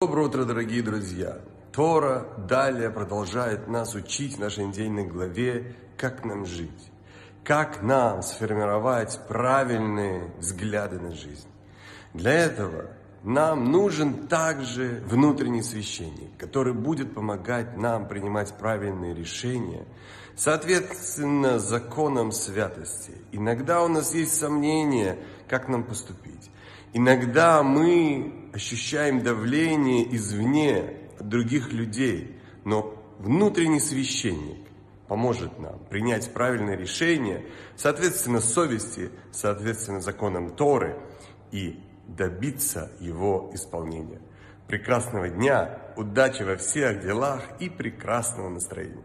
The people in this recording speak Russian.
Доброе утро, дорогие друзья! Тора далее продолжает нас учить в нашей недельной главе, как нам жить, как нам сформировать правильные взгляды на жизнь. Для этого нам нужен также внутренний священник, который будет помогать нам принимать правильные решения, соответственно законам святости. Иногда у нас есть сомнения, как нам поступить. Иногда мы ощущаем давление извне других людей, но внутренний священник поможет нам принять правильное решение, соответственно совести, соответственно законам Торы и добиться его исполнения. Прекрасного дня, удачи во всех делах и прекрасного настроения.